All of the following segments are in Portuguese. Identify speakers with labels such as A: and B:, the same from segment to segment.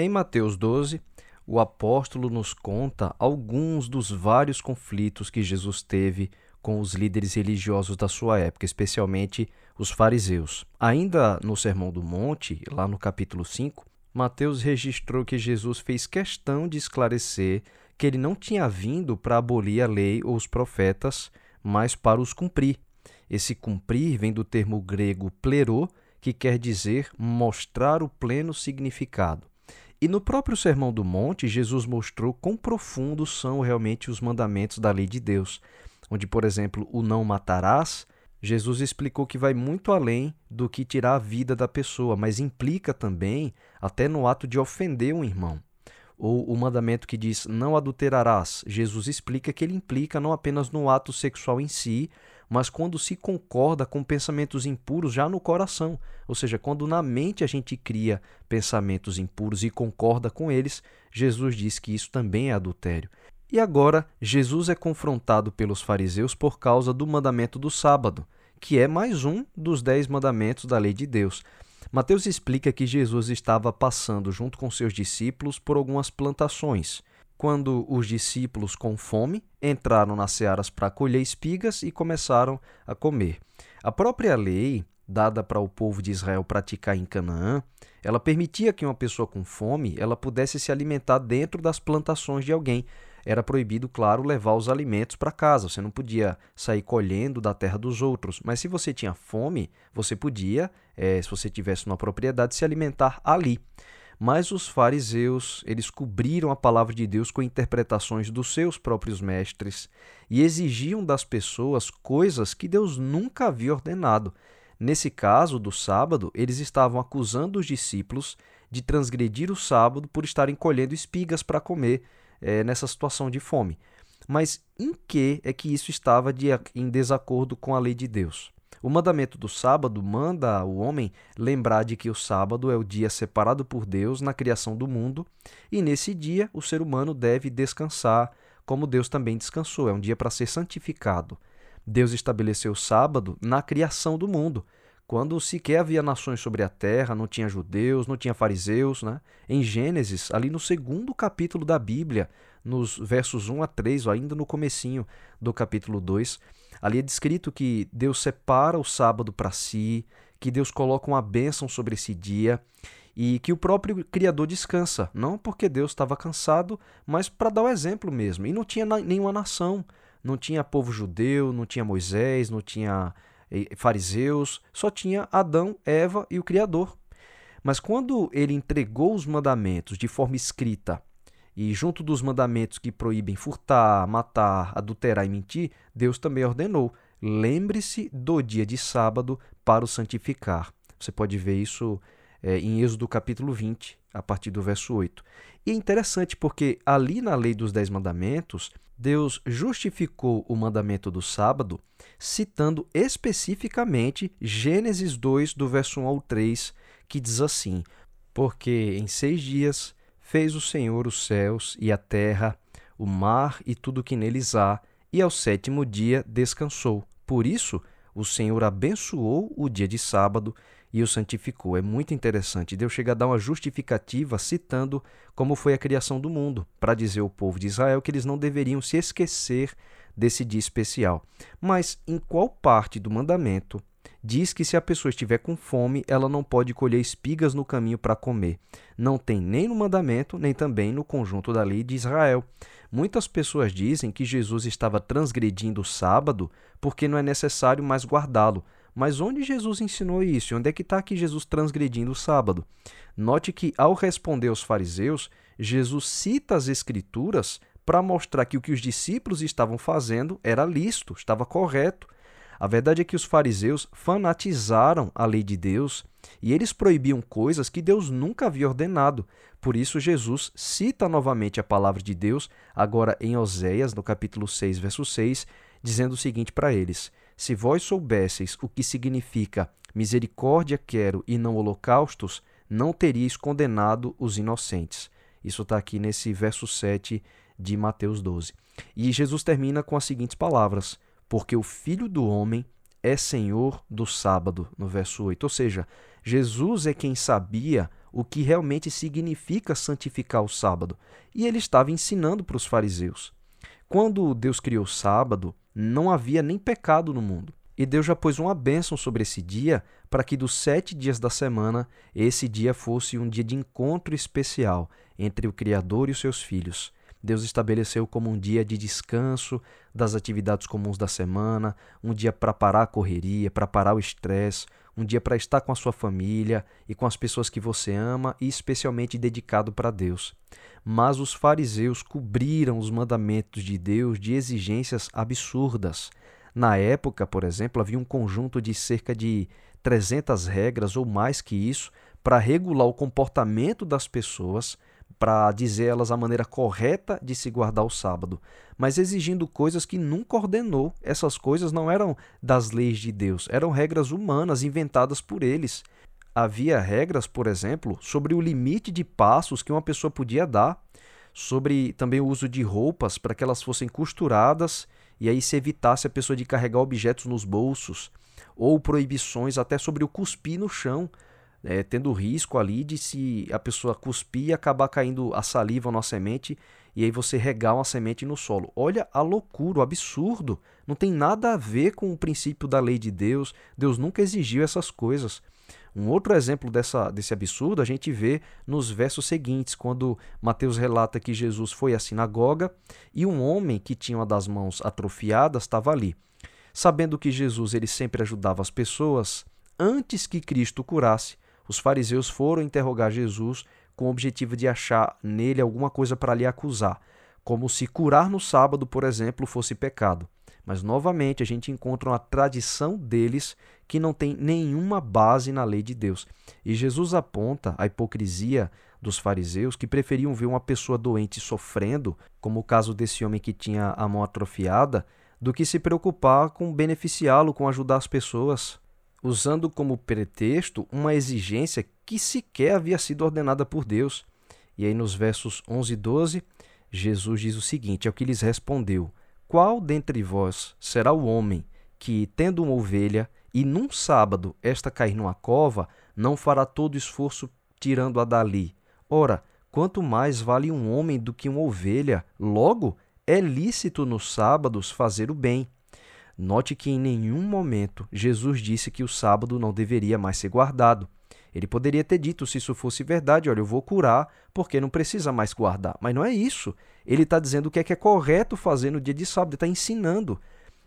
A: Em Mateus 12, o apóstolo nos conta alguns dos vários conflitos que Jesus teve com os líderes religiosos da sua época, especialmente os fariseus. Ainda no Sermão do Monte, lá no capítulo 5, Mateus registrou que Jesus fez questão de esclarecer que ele não tinha vindo para abolir a lei ou os profetas, mas para os cumprir. Esse cumprir vem do termo grego plerô, que quer dizer mostrar o pleno significado. E no próprio Sermão do Monte, Jesus mostrou quão profundos são realmente os mandamentos da lei de Deus, onde, por exemplo, o não matarás, Jesus explicou que vai muito além do que tirar a vida da pessoa, mas implica também até no ato de ofender um irmão. Ou o mandamento que diz não adulterarás, Jesus explica que ele implica não apenas no ato sexual em si, mas quando se concorda com pensamentos impuros já no coração, ou seja, quando na mente a gente cria pensamentos impuros e concorda com eles, Jesus diz que isso também é adultério. E agora, Jesus é confrontado pelos fariseus por causa do mandamento do sábado, que é mais um dos dez mandamentos da lei de Deus. Mateus explica que Jesus estava passando junto com seus discípulos por algumas plantações, quando os discípulos, com fome, entraram nas searas para colher espigas e começaram a comer. A própria lei, dada para o povo de Israel praticar em Canaã, ela permitia que uma pessoa com fome ela pudesse se alimentar dentro das plantações de alguém, era proibido, claro, levar os alimentos para casa. Você não podia sair colhendo da terra dos outros. Mas se você tinha fome, você podia, é, se você tivesse uma propriedade, se alimentar ali. Mas os fariseus, eles cobriram a palavra de Deus com interpretações dos seus próprios mestres e exigiam das pessoas coisas que Deus nunca havia ordenado. Nesse caso do sábado, eles estavam acusando os discípulos de transgredir o sábado por estarem colhendo espigas para comer é, nessa situação de fome. Mas em que é que isso estava de, em desacordo com a lei de Deus? O mandamento do sábado manda o homem lembrar de que o sábado é o dia separado por Deus na criação do mundo, e nesse dia o ser humano deve descansar, como Deus também descansou. É um dia para ser santificado. Deus estabeleceu o sábado na criação do mundo, quando sequer havia nações sobre a terra, não tinha judeus, não tinha fariseus. Né? Em Gênesis, ali no segundo capítulo da Bíblia, nos versos 1 a 3, ou ainda no comecinho do capítulo 2, ali é descrito que Deus separa o sábado para si, que Deus coloca uma bênção sobre esse dia e que o próprio Criador descansa, não porque Deus estava cansado, mas para dar o exemplo mesmo. E não tinha nenhuma nação, não tinha povo judeu, não tinha Moisés, não tinha fariseus, só tinha Adão, Eva e o Criador. Mas quando ele entregou os mandamentos de forma escrita, e junto dos mandamentos que proíbem furtar, matar, adulterar e mentir, Deus também ordenou: lembre-se do dia de sábado para o santificar. Você pode ver isso é, em Êxodo capítulo 20, a partir do verso 8. E é interessante porque ali na lei dos Dez Mandamentos, Deus justificou o mandamento do sábado citando especificamente Gênesis 2, do verso 1 ao 3, que diz assim: Porque em seis dias fez o Senhor os céus e a terra, o mar e tudo que neles há, e ao sétimo dia descansou. Por isso, o Senhor abençoou o dia de sábado e o santificou. É muito interessante. Deus chega a dar uma justificativa citando como foi a criação do mundo, para dizer ao povo de Israel que eles não deveriam se esquecer desse dia especial. Mas em qual parte do mandamento diz que se a pessoa estiver com fome, ela não pode colher espigas no caminho para comer? Não tem nem no mandamento, nem também no conjunto da lei de Israel. Muitas pessoas dizem que Jesus estava transgredindo o sábado porque não é necessário mais guardá-lo. Mas onde Jesus ensinou isso? Onde é que está aqui Jesus transgredindo o sábado? Note que, ao responder aos fariseus, Jesus cita as Escrituras para mostrar que o que os discípulos estavam fazendo era lícito, estava correto. A verdade é que os fariseus fanatizaram a lei de Deus e eles proibiam coisas que Deus nunca havia ordenado. Por isso, Jesus cita novamente a palavra de Deus, agora em Oséias, no capítulo 6, verso 6, dizendo o seguinte para eles: Se vós soubesseis o que significa misericórdia quero e não holocaustos, não teríeis condenado os inocentes. Isso está aqui nesse verso 7 de Mateus 12. E Jesus termina com as seguintes palavras: Porque o filho do homem é Senhor do sábado, no verso 8. Ou seja, Jesus é quem sabia o que realmente significa santificar o sábado, e ele estava ensinando para os fariseus. Quando Deus criou o sábado, não havia nem pecado no mundo. E Deus já pôs uma bênção sobre esse dia para que dos sete dias da semana, esse dia fosse um dia de encontro especial entre o Criador e os seus filhos. Deus estabeleceu como um dia de descanso das atividades comuns da semana, um dia para parar a correria, para parar o estresse, um dia para estar com a sua família e com as pessoas que você ama e especialmente dedicado para Deus. Mas os fariseus cobriram os mandamentos de Deus de exigências absurdas. Na época, por exemplo, havia um conjunto de cerca de 300 regras ou mais que isso para regular o comportamento das pessoas para dizer elas a maneira correta de se guardar o sábado, mas exigindo coisas que nunca ordenou. Essas coisas não eram das leis de Deus, eram regras humanas inventadas por eles. Havia regras, por exemplo, sobre o limite de passos que uma pessoa podia dar, sobre também o uso de roupas para que elas fossem costuradas e aí se evitasse a pessoa de carregar objetos nos bolsos, ou proibições até sobre o cuspir no chão é, tendo risco ali de se a pessoa cuspir e acabar caindo a saliva na semente e aí você regar uma semente no solo. Olha a loucura, o absurdo. Não tem nada a ver com o princípio da lei de Deus. Deus nunca exigiu essas coisas. Um outro exemplo dessa, desse absurdo a gente vê nos versos seguintes, quando Mateus relata que Jesus foi à sinagoga e um homem que tinha uma das mãos atrofiadas estava ali. Sabendo que Jesus ele sempre ajudava as pessoas, antes que Cristo curasse, os fariseus foram interrogar Jesus com o objetivo de achar nele alguma coisa para lhe acusar, como se curar no sábado, por exemplo, fosse pecado. Mas novamente a gente encontra uma tradição deles que não tem nenhuma base na lei de Deus. E Jesus aponta a hipocrisia dos fariseus que preferiam ver uma pessoa doente sofrendo, como o caso desse homem que tinha a mão atrofiada, do que se preocupar com beneficiá-lo, com ajudar as pessoas usando como pretexto uma exigência que sequer havia sido ordenada por Deus. E aí, nos versos 11 e 12, Jesus diz o seguinte: é o que lhes respondeu: Qual dentre vós será o homem que, tendo uma ovelha, e num sábado esta cair numa cova, não fará todo esforço tirando-a dali? Ora, quanto mais vale um homem do que uma ovelha? Logo, é lícito nos sábados fazer o bem. Note que em nenhum momento Jesus disse que o sábado não deveria mais ser guardado. Ele poderia ter dito, se isso fosse verdade, olha, eu vou curar porque não precisa mais guardar. Mas não é isso. Ele está dizendo o que é que é correto fazer no dia de sábado, ele está ensinando.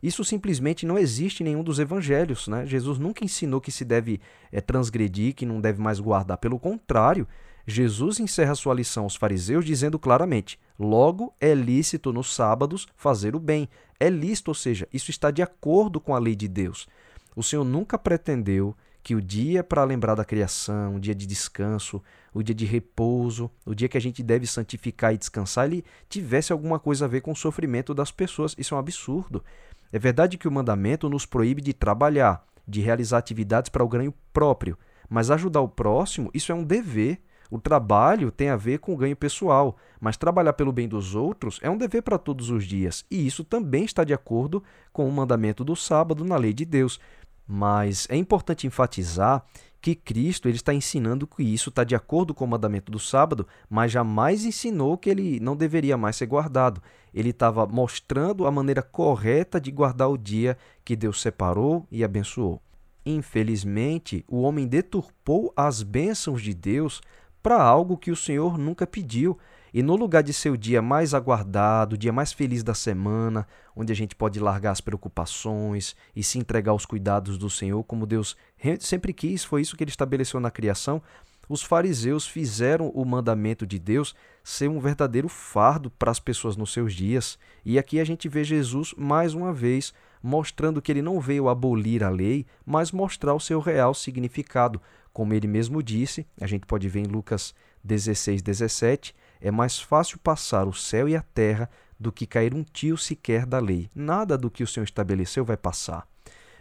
A: Isso simplesmente não existe em nenhum dos evangelhos. Né? Jesus nunca ensinou que se deve é, transgredir, que não deve mais guardar. Pelo contrário, Jesus encerra sua lição aos fariseus dizendo claramente: logo é lícito nos sábados fazer o bem. É lícito, ou seja, isso está de acordo com a lei de Deus. O Senhor nunca pretendeu que o dia para lembrar da criação, o dia de descanso, o dia de repouso, o dia que a gente deve santificar e descansar, ele tivesse alguma coisa a ver com o sofrimento das pessoas. Isso é um absurdo. É verdade que o mandamento nos proíbe de trabalhar, de realizar atividades para o ganho próprio, mas ajudar o próximo, isso é um dever. O trabalho tem a ver com o ganho pessoal, mas trabalhar pelo bem dos outros é um dever para todos os dias, e isso também está de acordo com o mandamento do sábado na lei de Deus. Mas é importante enfatizar que Cristo ele está ensinando que isso está de acordo com o mandamento do sábado, mas jamais ensinou que ele não deveria mais ser guardado. Ele estava mostrando a maneira correta de guardar o dia que Deus separou e abençoou. Infelizmente, o homem deturpou as bênçãos de Deus para algo que o Senhor nunca pediu. E no lugar de ser o dia mais aguardado, o dia mais feliz da semana, onde a gente pode largar as preocupações e se entregar aos cuidados do Senhor, como Deus sempre quis, foi isso que ele estabeleceu na criação. Os fariseus fizeram o mandamento de Deus ser um verdadeiro fardo para as pessoas nos seus dias. E aqui a gente vê Jesus mais uma vez mostrando que ele não veio abolir a lei, mas mostrar o seu real significado. Como ele mesmo disse, a gente pode ver em Lucas 16, 17, é mais fácil passar o céu e a terra do que cair um tio sequer da lei. Nada do que o Senhor estabeleceu vai passar.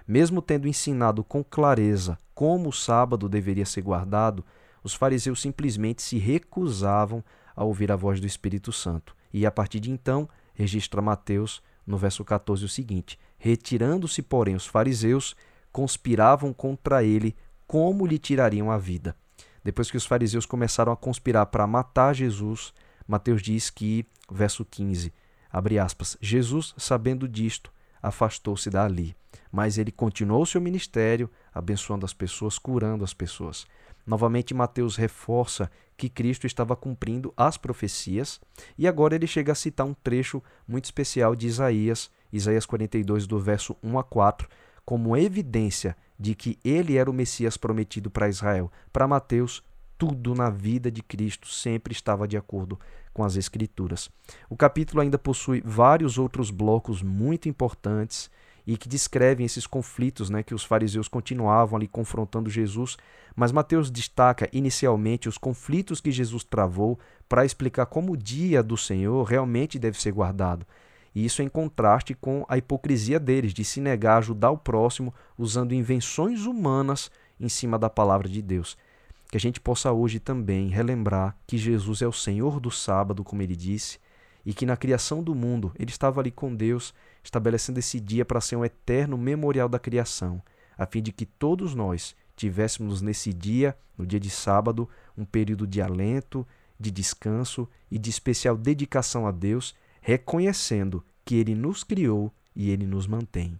A: Mesmo tendo ensinado com clareza como o sábado deveria ser guardado, os fariseus simplesmente se recusavam a ouvir a voz do Espírito Santo. E a partir de então, registra Mateus no verso 14 o seguinte: Retirando-se, porém, os fariseus, conspiravam contra ele como lhe tirariam a vida. Depois que os fariseus começaram a conspirar para matar Jesus, Mateus diz que, verso 15, abre aspas, Jesus, sabendo disto, afastou-se dali, mas ele continuou seu ministério, abençoando as pessoas, curando as pessoas. Novamente, Mateus reforça que Cristo estava cumprindo as profecias e agora ele chega a citar um trecho muito especial de Isaías, Isaías 42, do verso 1 a 4, como evidência de que ele era o Messias prometido para Israel. Para Mateus, tudo na vida de Cristo sempre estava de acordo com as Escrituras. O capítulo ainda possui vários outros blocos muito importantes e que descrevem esses conflitos né, que os fariseus continuavam ali confrontando Jesus, mas Mateus destaca inicialmente os conflitos que Jesus travou para explicar como o dia do Senhor realmente deve ser guardado. E isso em contraste com a hipocrisia deles de se negar a ajudar o próximo usando invenções humanas em cima da palavra de Deus. Que a gente possa hoje também relembrar que Jesus é o Senhor do sábado, como ele disse, e que na criação do mundo ele estava ali com Deus, estabelecendo esse dia para ser um eterno memorial da criação, a fim de que todos nós tivéssemos nesse dia, no dia de sábado, um período de alento, de descanso e de especial dedicação a Deus, reconhecendo que Ele nos criou e Ele nos mantém.